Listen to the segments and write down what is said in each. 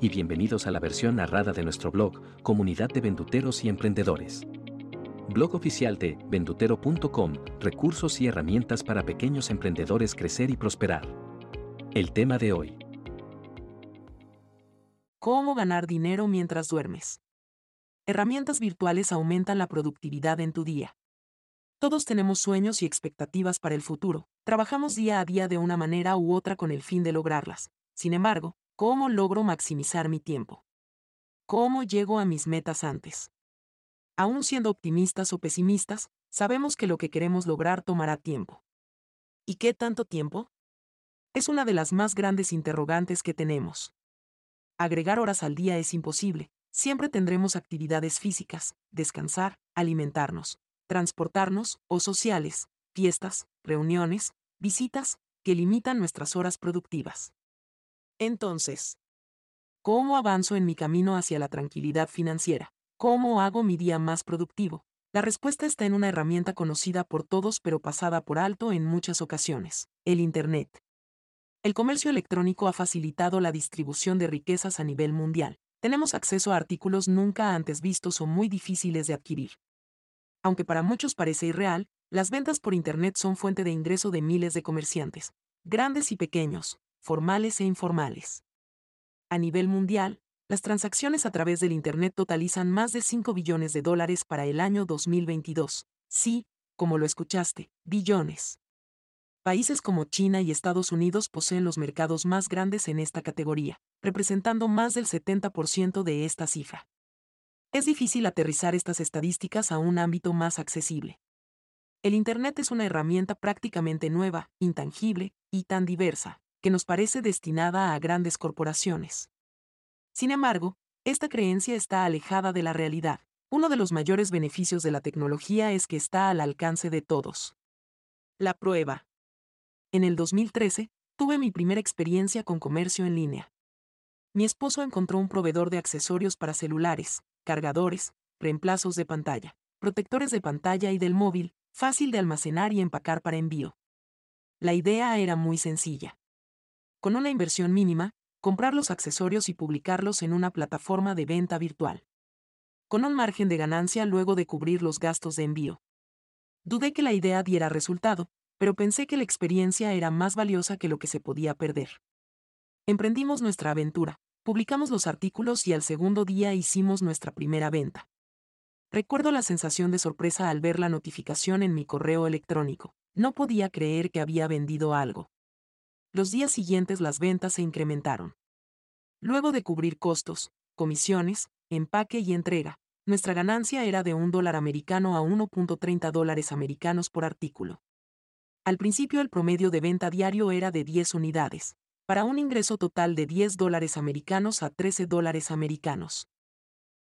y bienvenidos a la versión narrada de nuestro blog, Comunidad de Venduteros y Emprendedores. Blog oficial de vendutero.com, recursos y herramientas para pequeños emprendedores crecer y prosperar. El tema de hoy. ¿Cómo ganar dinero mientras duermes? Herramientas virtuales aumentan la productividad en tu día. Todos tenemos sueños y expectativas para el futuro, trabajamos día a día de una manera u otra con el fin de lograrlas. Sin embargo, ¿Cómo logro maximizar mi tiempo? ¿Cómo llego a mis metas antes? Aún siendo optimistas o pesimistas, sabemos que lo que queremos lograr tomará tiempo. ¿Y qué tanto tiempo? Es una de las más grandes interrogantes que tenemos. Agregar horas al día es imposible, siempre tendremos actividades físicas, descansar, alimentarnos, transportarnos o sociales, fiestas, reuniones, visitas, que limitan nuestras horas productivas. Entonces, ¿cómo avanzo en mi camino hacia la tranquilidad financiera? ¿Cómo hago mi día más productivo? La respuesta está en una herramienta conocida por todos pero pasada por alto en muchas ocasiones, el Internet. El comercio electrónico ha facilitado la distribución de riquezas a nivel mundial. Tenemos acceso a artículos nunca antes vistos o muy difíciles de adquirir. Aunque para muchos parece irreal, las ventas por Internet son fuente de ingreso de miles de comerciantes, grandes y pequeños, formales e informales. A nivel mundial, las transacciones a través del Internet totalizan más de 5 billones de dólares para el año 2022. Sí, como lo escuchaste, billones. Países como China y Estados Unidos poseen los mercados más grandes en esta categoría, representando más del 70% de esta cifra. Es difícil aterrizar estas estadísticas a un ámbito más accesible. El Internet es una herramienta prácticamente nueva, intangible y tan diversa, que nos parece destinada a grandes corporaciones. Sin embargo, esta creencia está alejada de la realidad. Uno de los mayores beneficios de la tecnología es que está al alcance de todos. La prueba. En el 2013, tuve mi primera experiencia con comercio en línea. Mi esposo encontró un proveedor de accesorios para celulares, cargadores, reemplazos de pantalla, protectores de pantalla y del móvil, fácil de almacenar y empacar para envío. La idea era muy sencilla con una inversión mínima, comprar los accesorios y publicarlos en una plataforma de venta virtual. Con un margen de ganancia luego de cubrir los gastos de envío. Dudé que la idea diera resultado, pero pensé que la experiencia era más valiosa que lo que se podía perder. Emprendimos nuestra aventura, publicamos los artículos y al segundo día hicimos nuestra primera venta. Recuerdo la sensación de sorpresa al ver la notificación en mi correo electrónico. No podía creer que había vendido algo los días siguientes las ventas se incrementaron. Luego de cubrir costos, comisiones, empaque y entrega, nuestra ganancia era de un dólar americano a 1.30 dólares americanos por artículo. Al principio el promedio de venta diario era de 10 unidades, para un ingreso total de 10 dólares americanos a 13 dólares americanos.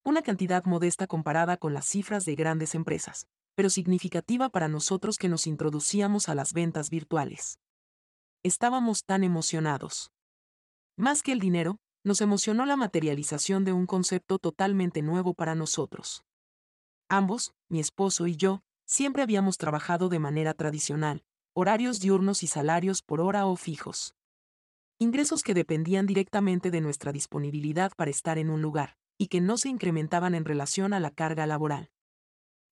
Una cantidad modesta comparada con las cifras de grandes empresas, pero significativa para nosotros que nos introducíamos a las ventas virtuales estábamos tan emocionados. Más que el dinero, nos emocionó la materialización de un concepto totalmente nuevo para nosotros. Ambos, mi esposo y yo, siempre habíamos trabajado de manera tradicional, horarios diurnos y salarios por hora o fijos. Ingresos que dependían directamente de nuestra disponibilidad para estar en un lugar, y que no se incrementaban en relación a la carga laboral.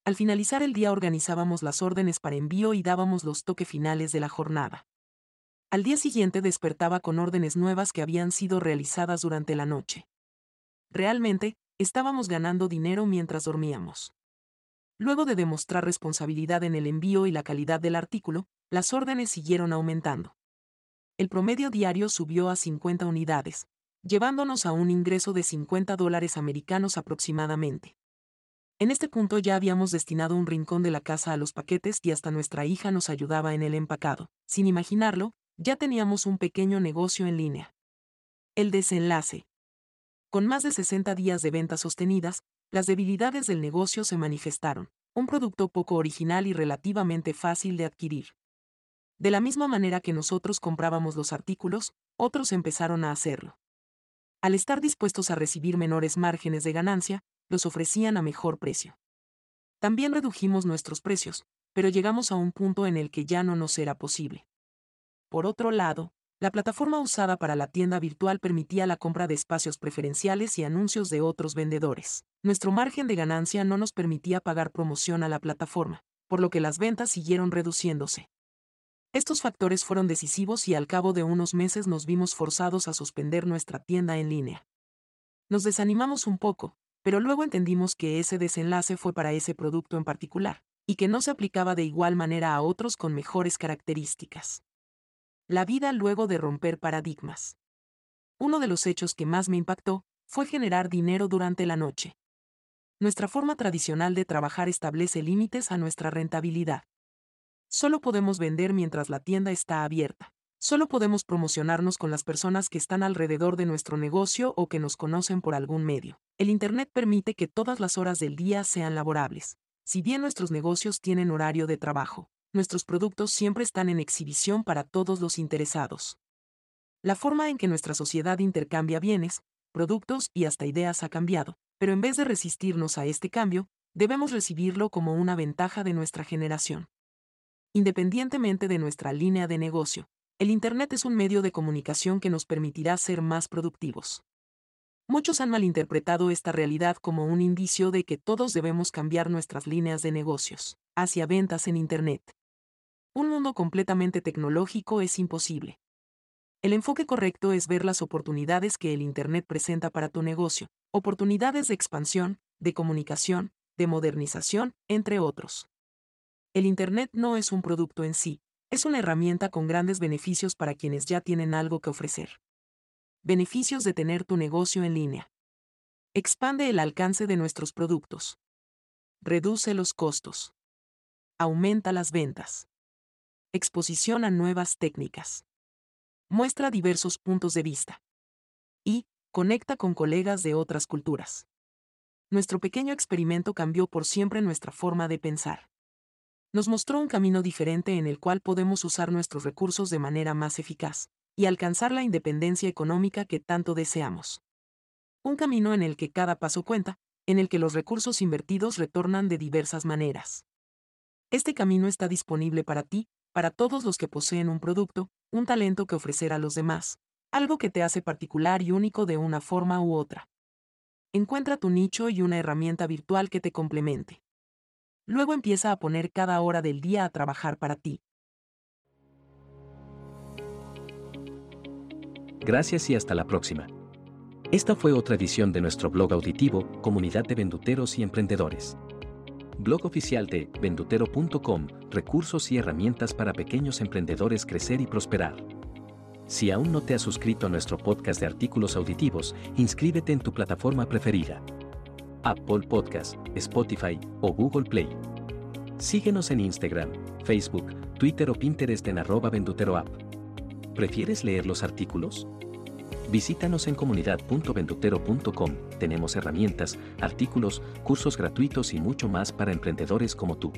Al finalizar el día organizábamos las órdenes para envío y dábamos los toques finales de la jornada. Al día siguiente despertaba con órdenes nuevas que habían sido realizadas durante la noche. Realmente, estábamos ganando dinero mientras dormíamos. Luego de demostrar responsabilidad en el envío y la calidad del artículo, las órdenes siguieron aumentando. El promedio diario subió a 50 unidades, llevándonos a un ingreso de 50 dólares americanos aproximadamente. En este punto ya habíamos destinado un rincón de la casa a los paquetes y hasta nuestra hija nos ayudaba en el empacado. Sin imaginarlo, ya teníamos un pequeño negocio en línea. El desenlace. Con más de 60 días de ventas sostenidas, las debilidades del negocio se manifestaron, un producto poco original y relativamente fácil de adquirir. De la misma manera que nosotros comprábamos los artículos, otros empezaron a hacerlo. Al estar dispuestos a recibir menores márgenes de ganancia, los ofrecían a mejor precio. También redujimos nuestros precios, pero llegamos a un punto en el que ya no nos era posible. Por otro lado, la plataforma usada para la tienda virtual permitía la compra de espacios preferenciales y anuncios de otros vendedores. Nuestro margen de ganancia no nos permitía pagar promoción a la plataforma, por lo que las ventas siguieron reduciéndose. Estos factores fueron decisivos y al cabo de unos meses nos vimos forzados a suspender nuestra tienda en línea. Nos desanimamos un poco, pero luego entendimos que ese desenlace fue para ese producto en particular, y que no se aplicaba de igual manera a otros con mejores características. La vida luego de romper paradigmas. Uno de los hechos que más me impactó fue generar dinero durante la noche. Nuestra forma tradicional de trabajar establece límites a nuestra rentabilidad. Solo podemos vender mientras la tienda está abierta. Solo podemos promocionarnos con las personas que están alrededor de nuestro negocio o que nos conocen por algún medio. El Internet permite que todas las horas del día sean laborables. Si bien nuestros negocios tienen horario de trabajo, nuestros productos siempre están en exhibición para todos los interesados. La forma en que nuestra sociedad intercambia bienes, productos y hasta ideas ha cambiado, pero en vez de resistirnos a este cambio, debemos recibirlo como una ventaja de nuestra generación. Independientemente de nuestra línea de negocio, el Internet es un medio de comunicación que nos permitirá ser más productivos. Muchos han malinterpretado esta realidad como un indicio de que todos debemos cambiar nuestras líneas de negocios hacia ventas en Internet. Un mundo completamente tecnológico es imposible. El enfoque correcto es ver las oportunidades que el Internet presenta para tu negocio, oportunidades de expansión, de comunicación, de modernización, entre otros. El Internet no es un producto en sí, es una herramienta con grandes beneficios para quienes ya tienen algo que ofrecer. Beneficios de tener tu negocio en línea. Expande el alcance de nuestros productos. Reduce los costos. Aumenta las ventas. Exposición a nuevas técnicas. Muestra diversos puntos de vista. Y, conecta con colegas de otras culturas. Nuestro pequeño experimento cambió por siempre nuestra forma de pensar. Nos mostró un camino diferente en el cual podemos usar nuestros recursos de manera más eficaz, y alcanzar la independencia económica que tanto deseamos. Un camino en el que cada paso cuenta, en el que los recursos invertidos retornan de diversas maneras. Este camino está disponible para ti, para todos los que poseen un producto, un talento que ofrecer a los demás, algo que te hace particular y único de una forma u otra. Encuentra tu nicho y una herramienta virtual que te complemente. Luego empieza a poner cada hora del día a trabajar para ti. Gracias y hasta la próxima. Esta fue otra edición de nuestro blog auditivo, Comunidad de Venduteros y Emprendedores blog oficial de vendutero.com, recursos y herramientas para pequeños emprendedores crecer y prosperar. Si aún no te has suscrito a nuestro podcast de artículos auditivos, inscríbete en tu plataforma preferida. Apple Podcast, Spotify o Google Play. Síguenos en Instagram, Facebook, Twitter o Pinterest en arroba venduteroapp. ¿Prefieres leer los artículos? Visítanos en comunidad.ventutero.com. Tenemos herramientas, artículos, cursos gratuitos y mucho más para emprendedores como tú.